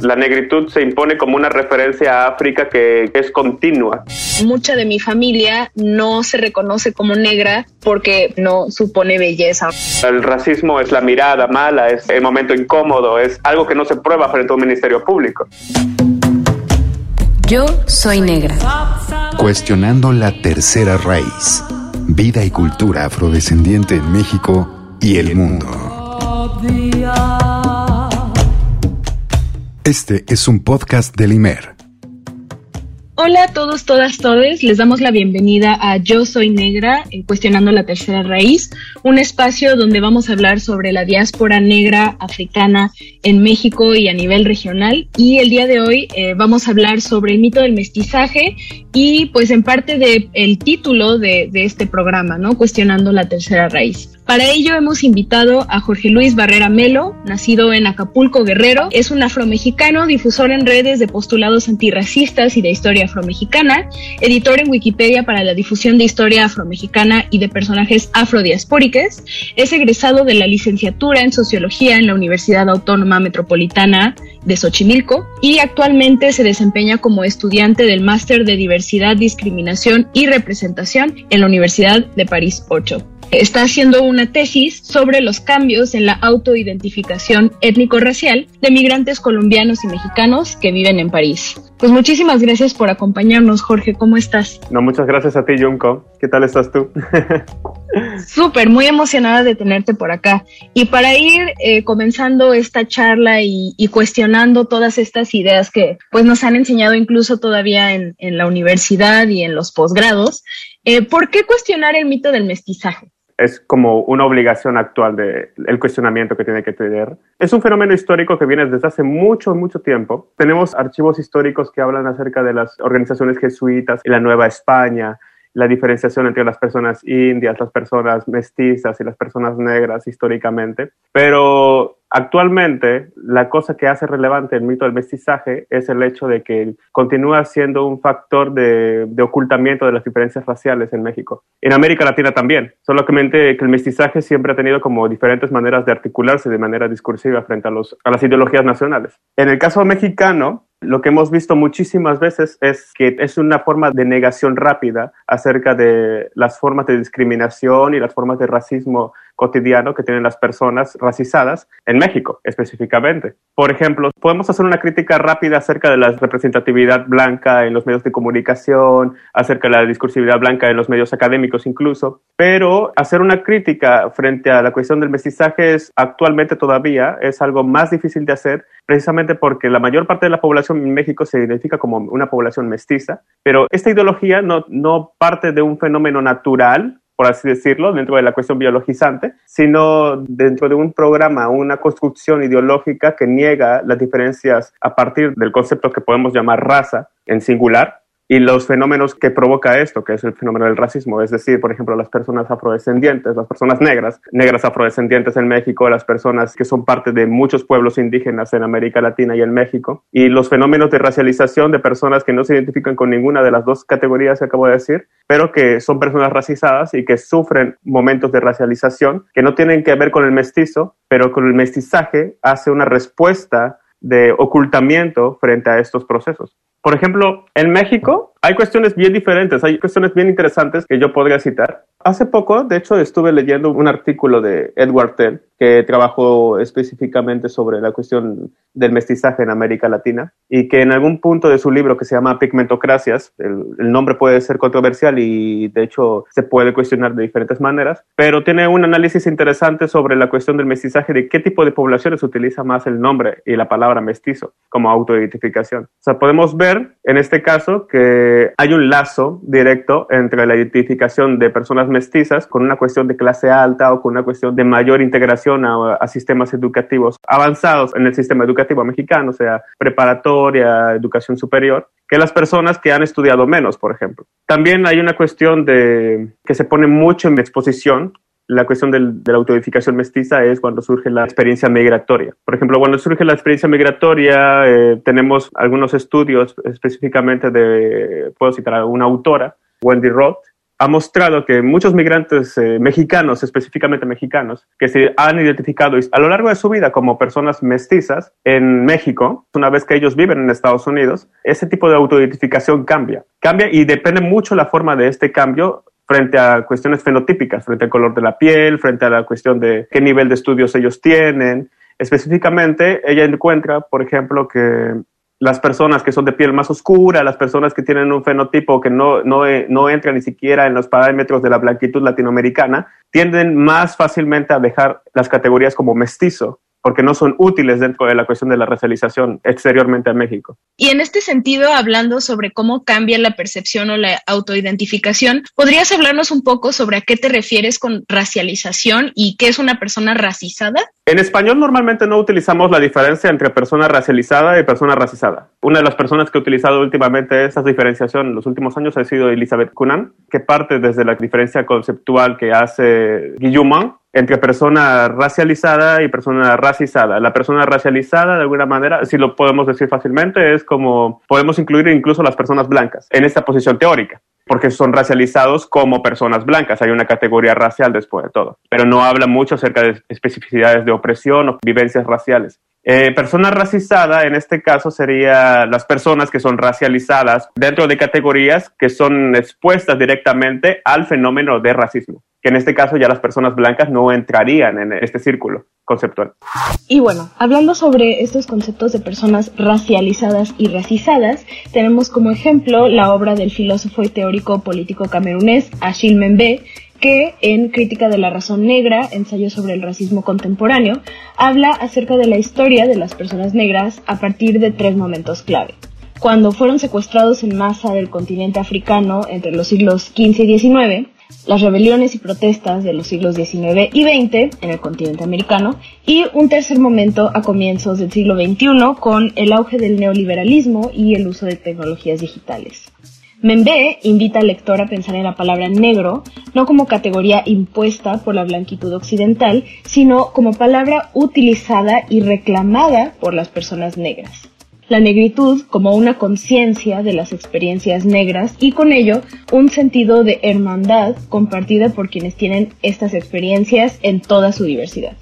La negritud se impone como una referencia a África que es continua. Mucha de mi familia no se reconoce como negra porque no supone belleza. El racismo es la mirada mala, es el momento incómodo, es algo que no se prueba frente a un ministerio público. Yo soy negra. Cuestionando la tercera raíz. Vida y cultura afrodescendiente en México y el mundo. Este es un podcast del IMER. Hola a todos, todas, todes. Les damos la bienvenida a Yo Soy Negra, en Cuestionando la Tercera Raíz, un espacio donde vamos a hablar sobre la diáspora negra africana en México y a nivel regional. Y el día de hoy eh, vamos a hablar sobre el mito del mestizaje y pues en parte del el título de, de este programa, ¿no? Cuestionando la Tercera Raíz. Para ello hemos invitado a Jorge Luis Barrera Melo, nacido en Acapulco, Guerrero. Es un afromexicano, difusor en redes de postulados antirracistas y de historia afromexicana, editor en Wikipedia para la difusión de historia afromexicana y de personajes afrodiaspóricos. Es egresado de la licenciatura en Sociología en la Universidad Autónoma Metropolitana de Xochimilco y actualmente se desempeña como estudiante del Máster de Diversidad, Discriminación y Representación en la Universidad de París 8 está haciendo una tesis sobre los cambios en la autoidentificación étnico-racial de migrantes colombianos y mexicanos que viven en París. Pues muchísimas gracias por acompañarnos, Jorge. ¿Cómo estás? No, muchas gracias a ti, Junko. ¿Qué tal estás tú? Súper, muy emocionada de tenerte por acá. Y para ir eh, comenzando esta charla y, y, cuestionando todas estas ideas que pues nos han enseñado incluso todavía en, en la universidad y en los posgrados, eh, ¿por qué cuestionar el mito del mestizaje? Es como una obligación actual del el cuestionamiento que tiene que tener. Es un fenómeno histórico que viene desde hace mucho, mucho tiempo. Tenemos archivos históricos que hablan acerca de las organizaciones jesuitas y la Nueva España, la diferenciación entre las personas indias, las personas mestizas y las personas negras históricamente. Pero actualmente la cosa que hace relevante el mito del mestizaje es el hecho de que continúa siendo un factor de, ocultamiento de las diferencias raciales en México. En América Latina también, solamente que el mestizaje siempre ha tenido como diferentes maneras de articularse de manera discursiva frente a, los, a las ideologías nacionales. En el caso mexicano, lo que hemos visto muchísimas veces es que es una forma de negación rápida acerca de las formas de discriminación y las formas de racismo cotidiano que tienen las personas racizadas en México específicamente. Por ejemplo, podemos hacer una crítica rápida acerca de la representatividad blanca en los medios de comunicación, acerca de la discursividad blanca en los medios académicos incluso, pero hacer una crítica frente a la cuestión del mestizaje es actualmente todavía es algo más difícil de hacer precisamente porque la mayor parte de la población en México se identifica como una población mestiza, pero esta ideología no, no parte de un fenómeno natural por así decirlo, dentro de la cuestión biologizante, sino dentro de un programa, una construcción ideológica que niega las diferencias a partir del concepto que podemos llamar raza en singular, y los fenómenos que provoca esto, que es el fenómeno del racismo, es decir, por ejemplo, las personas afrodescendientes, las personas negras, negras afrodescendientes en México, las personas que son parte de muchos pueblos indígenas en América Latina y en México, y los fenómenos de racialización de personas que no se identifican con ninguna de las dos categorías que acabo de decir, pero que son personas racizadas y que sufren momentos de racialización que no tienen que ver con el mestizo, pero con el mestizaje hace una respuesta de ocultamiento frente a estos procesos. Por ejemplo, en México hay cuestiones bien diferentes, hay cuestiones bien interesantes que yo podría citar. Hace poco, de hecho, estuve leyendo un artículo de Edward Tell que trabajó específicamente sobre la cuestión del mestizaje en América Latina y que en algún punto de su libro que se llama Pigmentocracias, el, el nombre puede ser controversial y de hecho se puede cuestionar de diferentes maneras, pero tiene un análisis interesante sobre la cuestión del mestizaje, de qué tipo de poblaciones utiliza más el nombre y la palabra mestizo como autoidentificación. O sea, podemos ver en este caso que hay un lazo directo entre la identificación de personas mestizas con una cuestión de clase alta o con una cuestión de mayor integración a, sistemas educativos avanzados en el sistema educativo mexicano, sea, preparatoria, educación superior, que las personas que han estudiado menos, por ejemplo. También hay una cuestión de que se pone mucho en exposición la cuestión del, de la autoedificación mestiza es cuando surge la experiencia migratoria. Por ejemplo, cuando surge la experiencia migratoria, eh, tenemos algunos estudios específicamente de, puedo citar a una autora, Wendy Roth, ha mostrado que muchos migrantes eh, mexicanos, específicamente mexicanos, que se han identificado a lo largo de su vida como personas mestizas en México, una vez que ellos viven en Estados Unidos, ese tipo de autoidentificación cambia. Cambia y depende mucho la forma de este cambio frente a cuestiones fenotípicas, frente al color de la piel, frente a la cuestión de qué nivel de estudios ellos tienen. Específicamente, ella encuentra, por ejemplo, que las personas que son de piel más oscura, las personas que tienen un fenotipo que no, no, no entra ni siquiera en los parámetros de la blanquitud latinoamericana, tienden más fácilmente a dejar las categorías como mestizo porque no son útiles dentro de la cuestión de la racialización exteriormente a México. Y en este sentido, hablando sobre cómo cambia la percepción o la autoidentificación, ¿podrías hablarnos un poco sobre a qué te refieres con racialización y qué es una persona racizada? En español normalmente no utilizamos la diferencia entre persona racializada y persona racizada. Una de las personas que ha utilizado últimamente esa diferenciación en los últimos años ha sido Elizabeth Cunan, que parte desde la diferencia conceptual que hace Guillaume entre persona racializada y persona racizada. La persona racializada, de alguna manera, si lo podemos decir fácilmente, es como podemos incluir incluso las personas blancas en esta posición teórica porque son racializados como personas blancas. Hay una categoría racial después de todo, pero no habla mucho acerca de especificidades de opresión o vivencias raciales. Eh, persona racizada, en este caso, sería las personas que son racializadas dentro de categorías que son expuestas directamente al fenómeno de racismo que en este caso ya las personas blancas no entrarían en este círculo conceptual. Y bueno, hablando sobre estos conceptos de personas racializadas y racizadas, tenemos como ejemplo la obra del filósofo y teórico político camerunés Achille Mbembe, que en Crítica de la Razón Negra, ensayo sobre el racismo contemporáneo, habla acerca de la historia de las personas negras a partir de tres momentos clave. Cuando fueron secuestrados en masa del continente africano entre los siglos XV y XIX, las rebeliones y protestas de los siglos XIX y XX en el continente americano y un tercer momento a comienzos del siglo XXI con el auge del neoliberalismo y el uso de tecnologías digitales. Membe invita al lector a pensar en la palabra negro no como categoría impuesta por la blanquitud occidental, sino como palabra utilizada y reclamada por las personas negras la negritud como una conciencia de las experiencias negras y con ello un sentido de hermandad compartida por quienes tienen estas experiencias en toda su diversidad.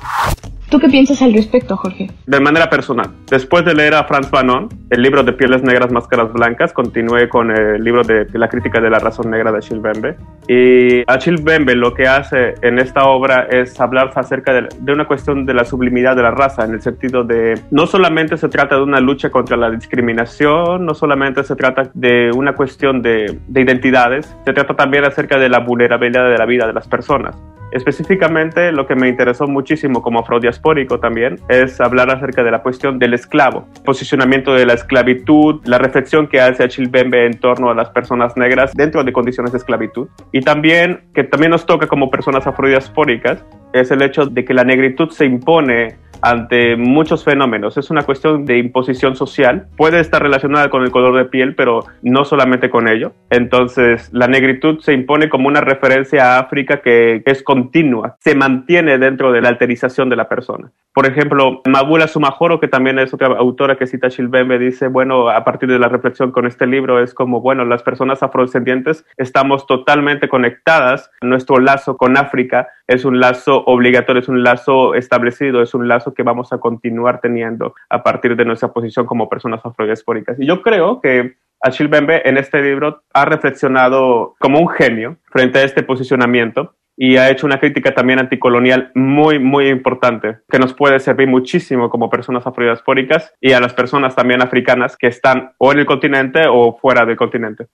¿Tú qué piensas al respecto, Jorge? De manera personal, después de leer a Franz Fanon, el libro de Pieles Negras, Máscaras Blancas, continué con el libro de La crítica de la razón negra de Achille Bembe. Y Achille Bembe lo que hace en esta obra es hablar acerca de, de, una cuestión de la sublimidad de la raza, en el sentido de no solamente se trata de una lucha contra la discriminación, no solamente se trata de una cuestión de, de identidades, se trata también acerca de la vulnerabilidad de la vida de las personas. Específicamente, lo que me interesó muchísimo como afrodiaspórico también es hablar acerca de la cuestión del esclavo, posicionamiento de la esclavitud, la reflexión que hace Achille Bembe en torno a las personas negras dentro de condiciones de esclavitud y también que también nos toca como personas afrodiaspóricas es el hecho de que la negritud se impone ante muchos fenómenos. Es una cuestión de imposición social. Puede estar relacionada con el color de piel, pero no solamente con ello. Entonces, la negritud se impone como una referencia a África que, es continua, se mantiene dentro de la alterización de la persona. Por ejemplo, Mabula Sumajoro, que también es otra autora que cita Chilbembe, dice, bueno, a partir de la reflexión con este libro, es como, bueno, las personas afrodescendientes estamos totalmente conectadas. Nuestro lazo con África es un lazo obligatorio, es un lazo establecido, es un lazo que vamos a continuar teniendo a partir de nuestra posición como personas afrodiaspóricas. Y yo creo que Achille Bembe en este libro ha reflexionado como un genio frente a este posicionamiento y ha hecho una crítica también anticolonial muy, muy importante, que nos puede servir muchísimo como personas afrodiaspóricas y a las personas también africanas que están o en el continente o fuera del continente.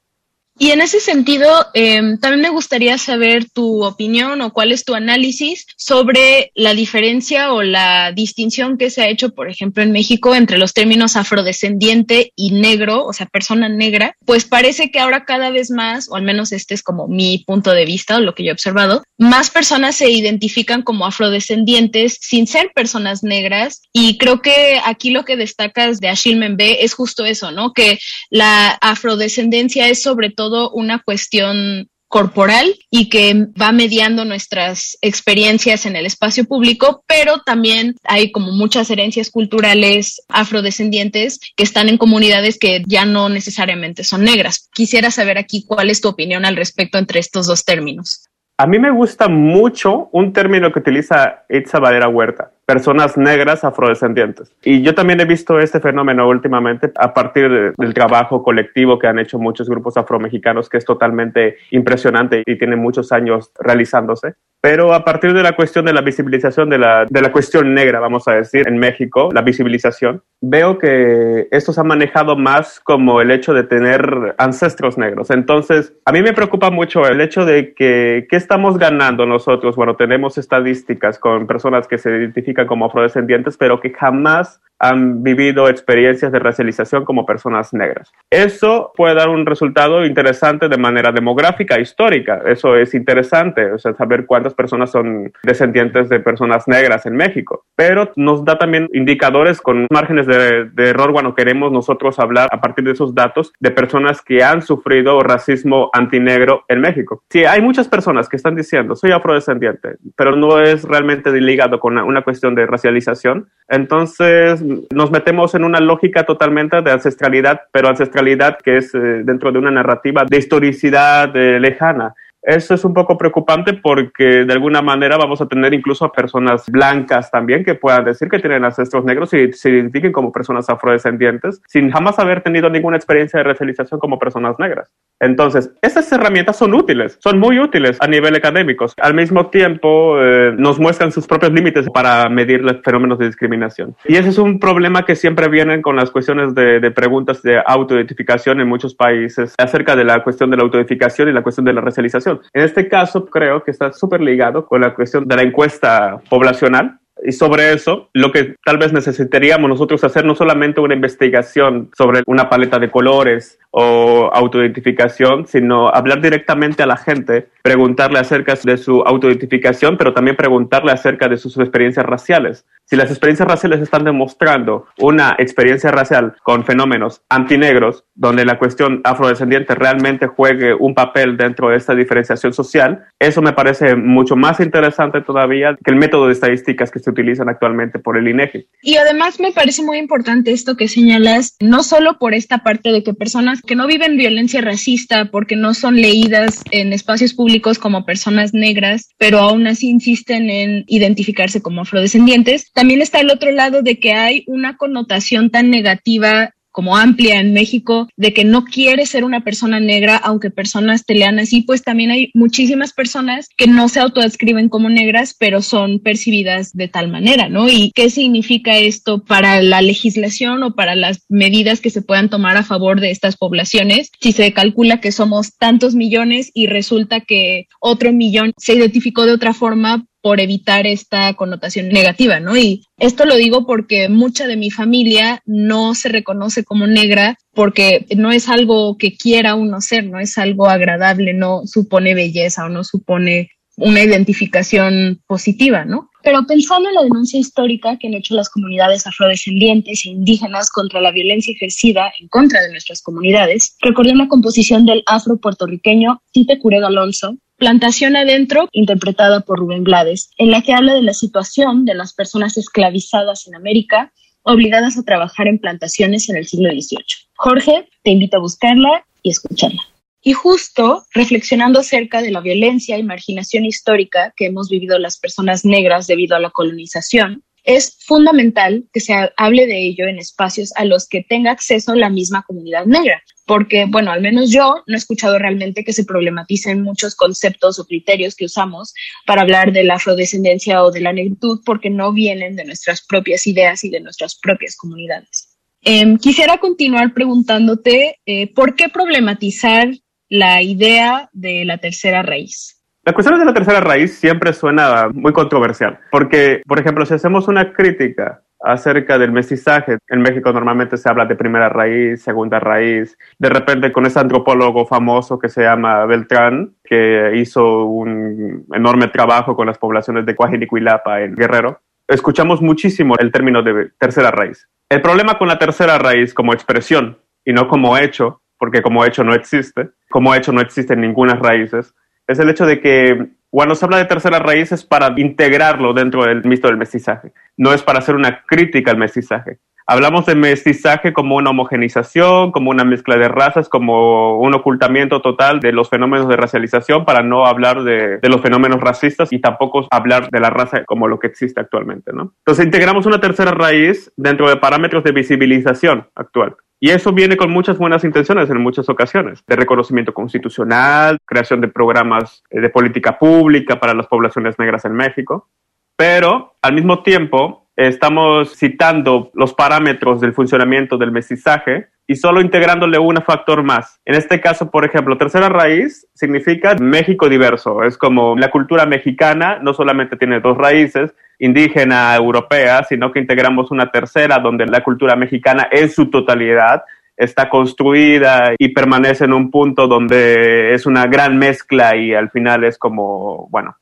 Y en ese sentido, em, también me gustaría saber tu opinión o cuál es tu análisis sobre la diferencia o la distinción que se ha hecho, por ejemplo, en México entre los términos afrodescendiente y negro, o sea, persona negra. Pues parece que ahora cada vez más, o al menos este es como mi punto de vista o lo que yo he observado, más personas se identifican como afrodescendientes sin ser personas negras. Y creo que aquí lo que destacas de Achille Membe es justo eso, ¿no? Que la afrodescendencia es sobre todo una cuestión corporal y que va mediando nuestras experiencias en el espacio público, pero también hay como muchas herencias culturales afrodescendientes que están en comunidades que ya no necesariamente son negras. Quisiera saber aquí cuál es tu opinión al respecto entre estos dos términos. A mí me gusta mucho un término que utiliza Itza Valera Huerta, personas negras afrodescendientes. Y yo también he visto este fenómeno últimamente a partir del trabajo colectivo que han hecho muchos grupos afromexicanos, que es totalmente impresionante y tiene muchos años realizándose. Pero a partir de la cuestión de la visibilización de la, de la cuestión negra, vamos a decir, en México, la visibilización, veo que esto se ha manejado más como el hecho de tener ancestros negros. Entonces, a mí me preocupa mucho el hecho de que, ¿qué estamos ganando nosotros? Bueno, tenemos estadísticas con personas que se identifican como afrodescendientes, pero que jamás han vivido experiencias de racialización como personas negras. Eso puede dar un resultado interesante de manera demográfica, histórica. Eso es interesante, o sea, saber cuántas personas son descendientes de personas negras en México. Pero nos da también indicadores con márgenes de, de error cuando queremos nosotros hablar a partir de esos datos de personas que han sufrido racismo antinegro en México. Sí, hay muchas personas que están diciendo, soy afrodescendiente, pero no es realmente ligado con una, una cuestión de racialización. Entonces, nos metemos en una lógica totalmente de ancestralidad, pero ancestralidad que es eh, dentro de una narrativa de historicidad lejana. Eso es un poco preocupante porque de alguna manera vamos a tener incluso a personas blancas también que puedan decir que tienen ancestros negros y se identifiquen como personas afrodescendientes sin jamás haber tenido ninguna experiencia de racialización como personas negras. Entonces, esas herramientas son útiles, son muy útiles a nivel académico. Al mismo tiempo, eh, nos muestran sus propios límites para medir los fenómenos de discriminación. Y ese es un problema que siempre vienen con las cuestiones de, de preguntas de autoidentificación en muchos países acerca de la cuestión de la autoidentificación y la cuestión de la racialización en este caso, creo que está súper ligado con la cuestión de la encuesta poblacional, y sobre eso, lo que tal vez necesitaríamos nosotros hacer no solamente una investigación sobre una paleta de colores o autoidentificación, sino hablar directamente a la gente, preguntarle acerca de su autoidentificación, pero también preguntarle acerca de sus experiencias raciales. Si las experiencias raciales están demostrando una experiencia racial con fenómenos antinegros, donde la cuestión afrodescendiente realmente juegue un papel dentro de esta diferenciación social, eso me parece mucho más interesante todavía que el método de estadísticas que se utilizan actualmente por el INEGI. Y además me parece muy importante esto que señalas, no solo por esta parte de que que no viven violencia racista porque no son leídas en espacios públicos como personas negras, pero aún así insisten en identificarse como afrodescendientes, también está el otro lado de que hay una connotación tan negativa como amplia en México de que no quiere ser una persona negra, aunque personas te lean así, pues también hay muchísimas personas que no se autodescriben como negras, pero son percibidas de tal manera, ¿no? ¿Y qué significa esto para la legislación o para las medidas que se puedan tomar a favor de estas poblaciones? Si se calcula que somos tantos millones y resulta que otro millón se identificó de otra forma, por evitar esta connotación negativa, ¿no? Y esto lo digo porque mucha de mi familia no se reconoce como negra porque no es algo que quiera uno ser, no es algo agradable, no supone belleza o no supone una identificación positiva, ¿no? Pero pensando en la denuncia histórica que han hecho las comunidades afrodescendientes e indígenas contra la violencia ejercida en contra de nuestras comunidades, recordé la composición del afro puertorriqueño Tite Curega Alonso, Plantación Adentro, interpretada por Rubén Blades, en la que habla de la situación de las personas esclavizadas en América, obligadas a trabajar en plantaciones en el siglo XVIII. Jorge, te invito a buscarla y escucharla. Y justo reflexionando acerca de la violencia y marginación histórica que hemos vivido las personas negras debido a la colonización, es fundamental que se hable de ello en espacios a los que tenga acceso la misma comunidad negra, porque, bueno, al menos yo no he escuchado realmente que se problematicen muchos conceptos o criterios que usamos para hablar de la afrodescendencia o de la negritud, porque no vienen de nuestras propias ideas y de nuestras propias comunidades. Eh, quisiera continuar preguntándote, eh, ¿por qué problematizar la idea de la tercera raíz? La cuestión de la tercera raíz siempre suena muy controversial, porque, por ejemplo, si hacemos una crítica acerca del mestizaje, en México normalmente se habla de primera raíz, segunda raíz, de repente con ese antropólogo famoso que se llama Beltrán, que hizo un enorme trabajo con las poblaciones de Coajilicue en Guerrero, escuchamos muchísimo el término de tercera raíz. El problema con la tercera raíz como expresión y no como hecho, porque como hecho no existe, como hecho no existen ninguna raíces, Es el hecho de que cuando se habla de tercera raíz es para integrarlo dentro del mito del mestizaje, no es para hacer una crítica al mestizaje. Hablamos de mestizaje como una homogenización, como una mezcla de razas, como un ocultamiento total de los fenómenos de racialización para no hablar de, de, los fenómenos racistas y tampoco hablar de la raza como lo que existe actualmente, ¿no? Entonces integramos una tercera raíz dentro de parámetros de visibilización actual. Y eso viene con muchas buenas intenciones en muchas ocasiones, de reconocimiento constitucional, creación de programas de política pública para las poblaciones negras en México, pero al mismo tiempo estamos citando los parámetros del funcionamiento del mestizaje y solo integrándole un factor más. En este caso, por ejemplo, tercera raíz significa México diverso. Es como la cultura mexicana no solamente tiene dos raíces, indígena, europea, sino que integramos una tercera donde la cultura mexicana en su totalidad está construida y permanece en un punto donde es una gran mezcla y al final es como, bueno,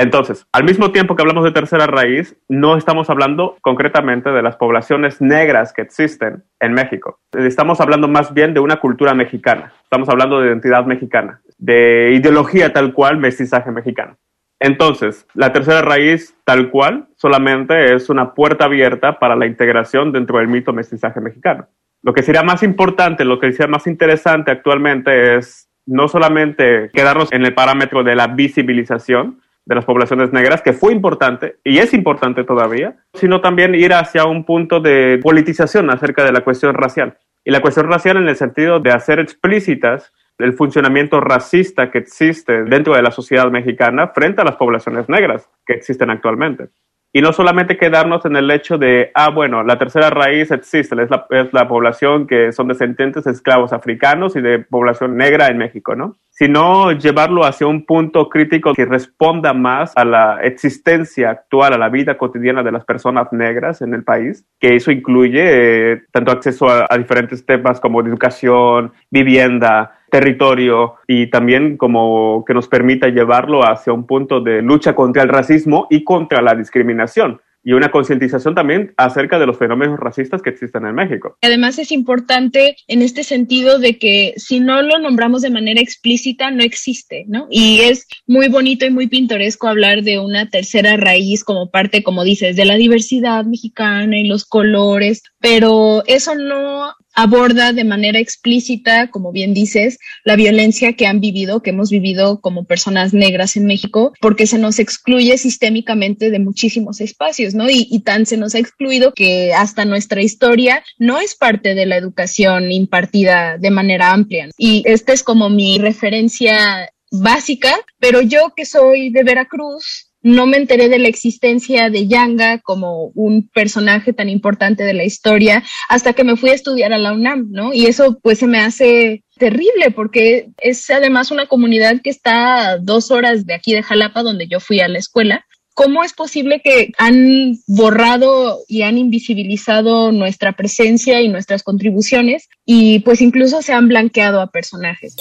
entonces, al mismo tiempo que hablamos de tercera raíz, no estamos hablando concretamente de las poblaciones negras que existen en México. Estamos hablando más bien de una cultura mexicana. Estamos hablando de identidad mexicana, de ideología tal cual, mestizaje mexicano. Entonces, la tercera raíz tal cual solamente es una puerta abierta para la integración dentro del mito mestizaje mexicano. Lo que sería más importante, lo que sería más interesante actualmente es no solamente quedarnos en el parámetro de la visibilización, de las poblaciones negras, que fue importante y es importante todavía, sino también ir hacia un punto de politización acerca de la cuestión racial. Y la cuestión racial en el sentido de hacer explícitas el funcionamiento racista que existe dentro de la sociedad mexicana frente a las poblaciones negras que existen actualmente. Y no solamente quedarnos en el hecho de, ah, bueno, la tercera raíz existe, es la, es la población que son descendientes de esclavos africanos y de población negra en México, ¿no? Sino llevarlo hacia un punto crítico que responda más a la existencia actual, a la vida cotidiana de las personas negras en el país, que eso incluye eh, tanto acceso a, a diferentes temas como educación, vivienda, territorio y también como que nos permita llevarlo hacia un punto de lucha contra el racismo y contra la discriminación y una concientización también acerca de los fenómenos racistas que existen en México. Además es importante en este sentido de que si no lo nombramos de manera explícita no existe, ¿no? Y es muy bonito y muy pintoresco hablar de una tercera raíz como parte, como dices, de la diversidad mexicana y los colores, pero eso no aborda de manera explícita, como bien dices, la violencia que han vivido, que hemos vivido como personas negras en México, porque se nos excluye sistémicamente de muchísimos espacios, ¿no? Y, y tan se nos ha excluido que hasta nuestra historia no es parte de la educación impartida de manera amplia. Y esta es como mi referencia básica, pero yo que soy de Veracruz, no me enteré de la existencia de Yanga como un personaje tan importante de la historia hasta que me fui a estudiar a la UNAM, ¿no? Y eso pues se me hace terrible porque es además una comunidad que está dos horas de aquí de Jalapa, donde yo fui a la escuela, ¿Cómo es posible que han borrado y han invisibilizado nuestra presencia y nuestras contribuciones y pues incluso se han blanqueado a personajes?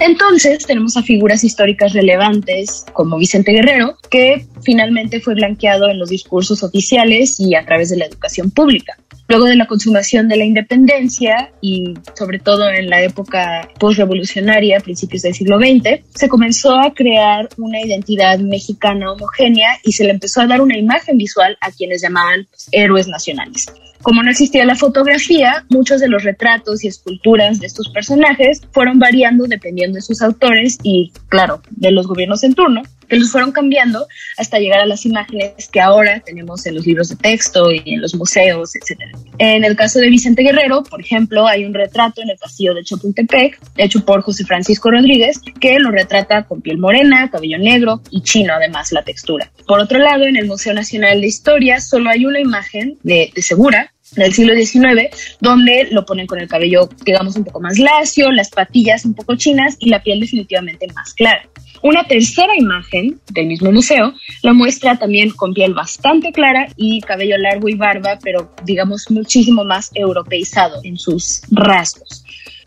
Entonces tenemos a figuras históricas relevantes como Vicente Guerrero, que finalmente fue blanqueado en los discursos oficiales y a través de la educación pública. Luego de la consumación de la independencia y sobre todo en la época postrevolucionaria, principios del siglo XX, se comenzó a crear una identidad mexicana homogénea y se le empezó a dar una imagen visual a quienes llamaban héroes nacionales. Como no existía la fotografía, muchos de los retratos y esculturas de estos personajes fueron variando dependiendo de sus autores y, claro, de los gobiernos en turno, que los fueron cambiando hasta llegar a las imágenes que ahora tenemos en los libros de texto y en los museos, etc. En el caso de Vicente Guerrero, por ejemplo, hay un retrato en el castillo de Chapultepec, hecho por José Francisco Rodríguez, que lo retrata con piel morena, cabello negro y chino, además, la textura. Por otro lado, en el Museo Nacional de Historia solo hay una imagen de, de Segura, del siglo XIX, donde lo ponen con el cabello, digamos, un poco más lacio, las patillas un poco chinas y la piel definitivamente más clara. Una tercera imagen del mismo museo la muestra también con piel bastante clara y cabello largo y barba, pero digamos muchísimo más europeizado en sus rasgos.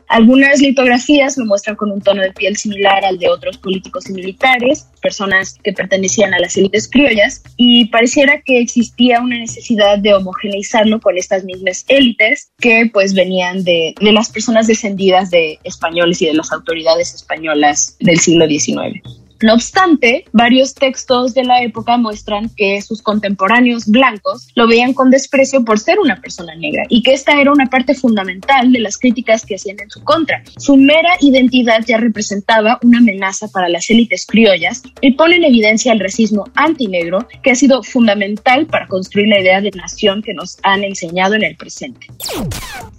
Algunas litografías lo muestran con un tono de piel similar al de otros políticos y militares, personas que pertenecían a las élites criollas, y pareciera que existía una necesidad de homogeneizarlo con estas mismas élites que pues venían de, de las personas descendidas de españoles y de las autoridades españolas del siglo XIX. No obstante, varios textos de la época muestran que sus contemporáneos blancos lo veían con desprecio por ser una persona negra y que esta era una parte fundamental de las críticas que hacían en su contra. Su mera identidad ya representaba una amenaza para las élites criollas y pone en evidencia el racismo antinegro que ha sido fundamental para construir la idea de nación que nos han enseñado en el presente.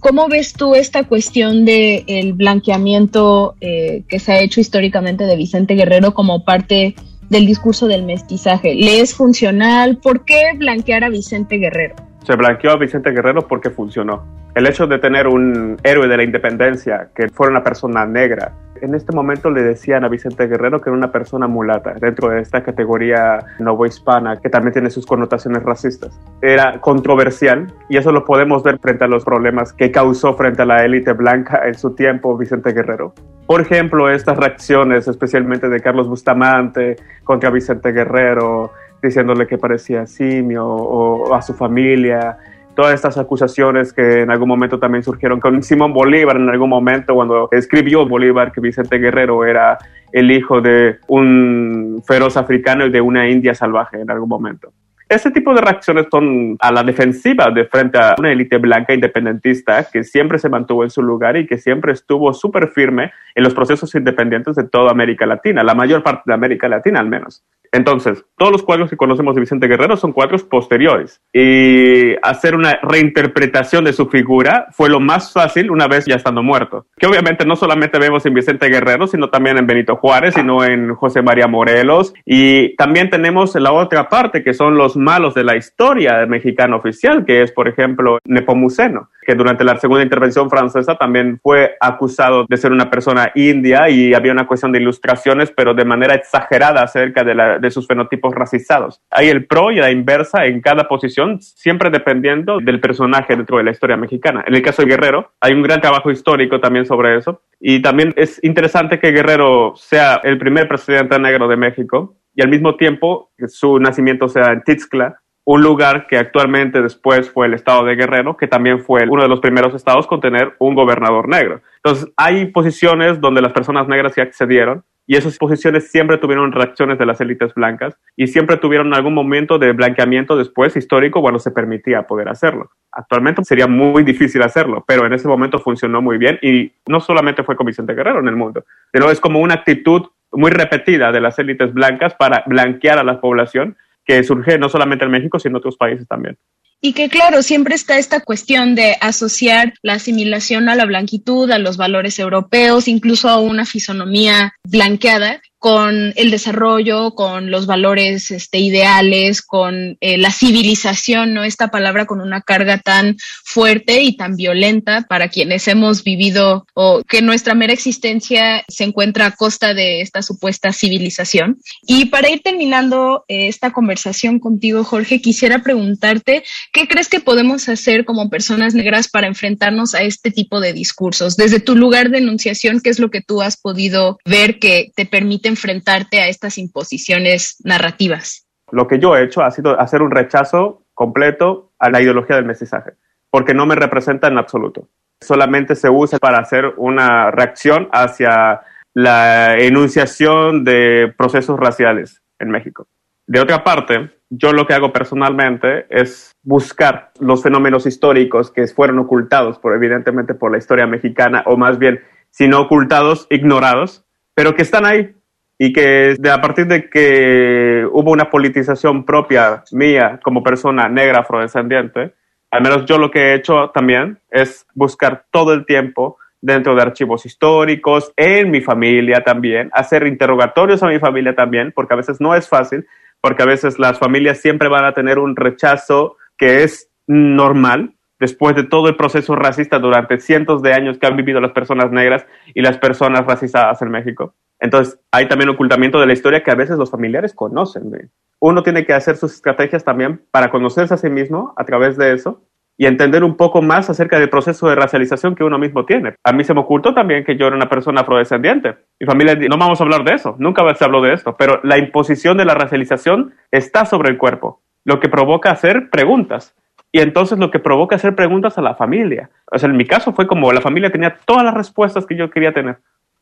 ¿Cómo ves tú esta cuestión del el blanqueamiento eh, que se ha hecho históricamente de Vicente Guerrero como parte del discurso del mestizaje? ¿Le es funcional? ¿Por qué blanquear a Vicente Guerrero? Se blanqueó a Vicente Guerrero porque funcionó. El hecho de tener un héroe de la independencia que fuera una persona negra en este momento le decían a Vicente Guerrero que era una persona mulata dentro de esta categoría novohispana que también tiene sus connotaciones racistas. Era controversial y eso lo podemos ver frente a los problemas que causó frente a la élite blanca en su tiempo Vicente Guerrero. Por ejemplo, estas reacciones, especialmente de Carlos Bustamante contra Vicente Guerrero, diciéndole que parecía simio o a su familia todas estas acusaciones que en algún momento también surgieron con Simón Bolívar en algún momento cuando escribió Bolívar que Vicente Guerrero era el hijo de un feroz africano y de una india salvaje en algún momento. Ese tipo de reacciones son a la defensiva de frente a una élite blanca independentista que siempre se mantuvo en su lugar y que siempre estuvo súper firme en los procesos independientes de toda América Latina, la mayor parte de América Latina al menos. Entonces, todos los cuadros que conocemos de Vicente Guerrero son cuadros posteriores y hacer una reinterpretación de su figura fue lo más fácil una vez ya estando muerto. Que obviamente no solamente vemos en Vicente Guerrero, sino también en Benito Juárez, sino en José María Morelos y también tenemos la otra parte que son los malos de la historia mexicana oficial, que es por ejemplo Nepomuceno que durante la segunda intervención francesa también fue acusado de ser una persona india y había una cuestión de ilustraciones, pero de manera exagerada acerca de, de sus fenotipos racizados. Hay el pro y la inversa en cada posición, siempre dependiendo del personaje dentro de la historia mexicana. En el caso de Guerrero, hay un gran trabajo histórico también sobre eso. Y también es interesante que Guerrero sea el primer presidente negro de México y al mismo tiempo su nacimiento sea en Tixcla, un lugar que actualmente después fue el estado de Guerrero, que también fue uno de los primeros estados con tener un gobernador negro. Entonces, hay posiciones donde las personas negras sí accedieron y esas posiciones siempre tuvieron reacciones de las élites blancas y siempre tuvieron algún momento de blanqueamiento después histórico cuando se permitía poder hacerlo. Actualmente sería muy difícil hacerlo, pero en ese momento funcionó muy bien y no solamente fue con Vicente Guerrero en el mundo, sino es como una actitud muy repetida de las élites blancas para blanquear a la población que surge no solamente en México, sino en otros países también. Y que claro, siempre está esta cuestión de asociar la asimilación a la blanquitud, a los valores europeos, incluso a una fisonomía blanqueada, con el desarrollo, con los valores este, ideales, con eh, la civilización, ¿no? Esta palabra con una carga tan fuerte y tan violenta para quienes hemos vivido o que nuestra mera existencia se encuentra a costa de esta supuesta civilización. Y para ir terminando eh, esta conversación contigo, Jorge, quisiera preguntarte, ¿qué crees que podemos hacer como personas negras para enfrentarnos a este tipo de discursos? Desde tu lugar de enunciación, ¿qué es lo que tú has podido ver que te permite enfrentarte a estas imposiciones narrativas? Lo que yo he hecho ha sido hacer un rechazo completo a la ideología del mestizaje, porque no me representa en absoluto. Solamente se usa para hacer una reacción hacia la enunciación de procesos raciales en México. De otra parte, yo lo que hago personalmente es buscar los fenómenos históricos que fueron ocultados, por, evidentemente, por la historia mexicana, o más bien, si no ocultados, ignorados, pero que están ahí y que a partir de que hubo una politización propia mía como persona negra afrodescendiente, al menos yo lo que he hecho también es buscar todo el tiempo dentro de archivos históricos, en mi familia también, hacer interrogatorios a mi familia también, porque a veces no es fácil, porque a veces las familias siempre van a tener un rechazo que es normal, después de todo el proceso racista durante cientos de años que han vivido las personas negras y las personas racizadas en México. Entonces, hay también ocultamiento de la historia que a veces los familiares conocen. Uno tiene que hacer sus estrategias también para conocerse a sí mismo a través de eso y entender un poco más acerca del proceso de racialización que uno mismo tiene. A mí se me ocultó también que yo era una persona afrodescendiente. Mi familia, no vamos a hablar de eso, nunca se habló de esto, pero la imposición de la racialización está sobre el cuerpo, lo que provoca hacer preguntas. Y entonces lo que provoca hacer preguntas a la familia. O sea, en mi caso fue como la familia tenía todas las respuestas que yo quería tener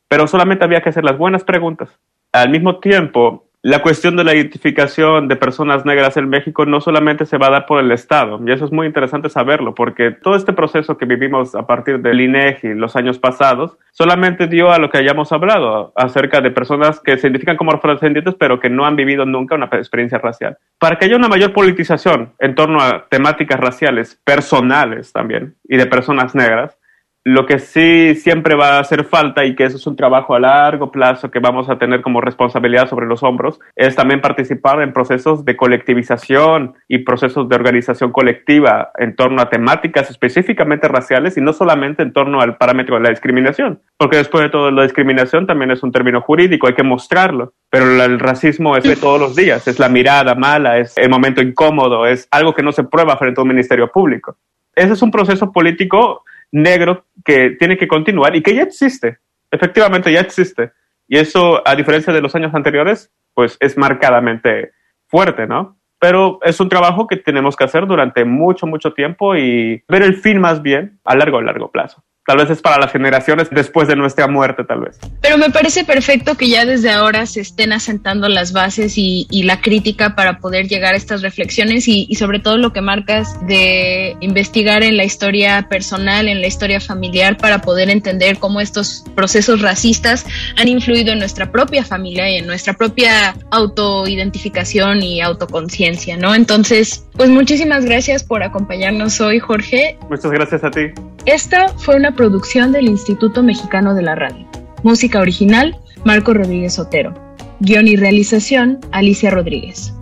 pero solamente había que hacer las buenas preguntas. Al mismo tiempo, la cuestión de la identificación de personas negras en México no solamente se va a dar por el Estado, y eso es muy interesante saberlo, porque todo este proceso que vivimos a partir del INEGI los años pasados solamente dio a lo que hayamos hablado acerca de personas que se identifican como afrodescendientes pero que no han vivido nunca una experiencia racial. Para que haya una mayor politización en torno a temáticas raciales personales también y de personas negras, lo que sí siempre va a hacer falta y que eso es un trabajo a largo plazo que vamos a tener como responsabilidad sobre los hombros es también participar en procesos de colectivización y procesos de organización colectiva en torno a temáticas específicamente raciales y no solamente en torno al parámetro de la discriminación, porque después de todo la discriminación también es un término jurídico, hay que mostrarlo, pero el racismo es de todos los días, es la mirada mala, es el momento incómodo, es algo que no se prueba frente a un ministerio público. Ese es un proceso político negro que tiene que continuar y que ya existe, efectivamente ya existe. Y eso, a diferencia de los años anteriores, pues es marcadamente fuerte, ¿no? Pero es un trabajo que tenemos que hacer durante mucho, mucho tiempo y ver el fin más bien a largo, largo plazo. Tal vez es para las generaciones después de nuestra muerte, tal vez. Pero me parece perfecto que ya desde ahora se estén asentando las bases y, la crítica para poder llegar a estas reflexiones y, sobre todo lo que marcas de investigar en la historia personal, en la historia familiar, para poder entender cómo estos procesos racistas han influido en nuestra propia familia y en nuestra propia autoidentificación y autoconciencia, ¿no? Entonces, pues muchísimas gracias por acompañarnos hoy, Jorge. Muchas gracias a ti. Esta fue una producción del Instituto Mexicano de la Radio. Música original, Marco Rodríguez Otero. Guión y realización, Alicia Rodríguez.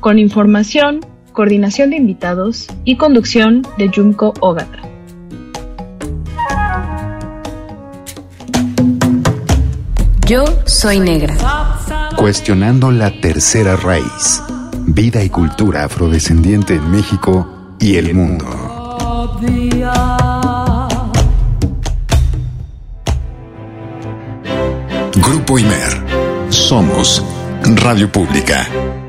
Con información, coordinación de invitados y conducción de Junko Ogata. Yo soy negra. Cuestionando la tercera raíz. Vida y cultura afrodescendiente en México y el mundo. Grupo Imer. Somos Radio Pública.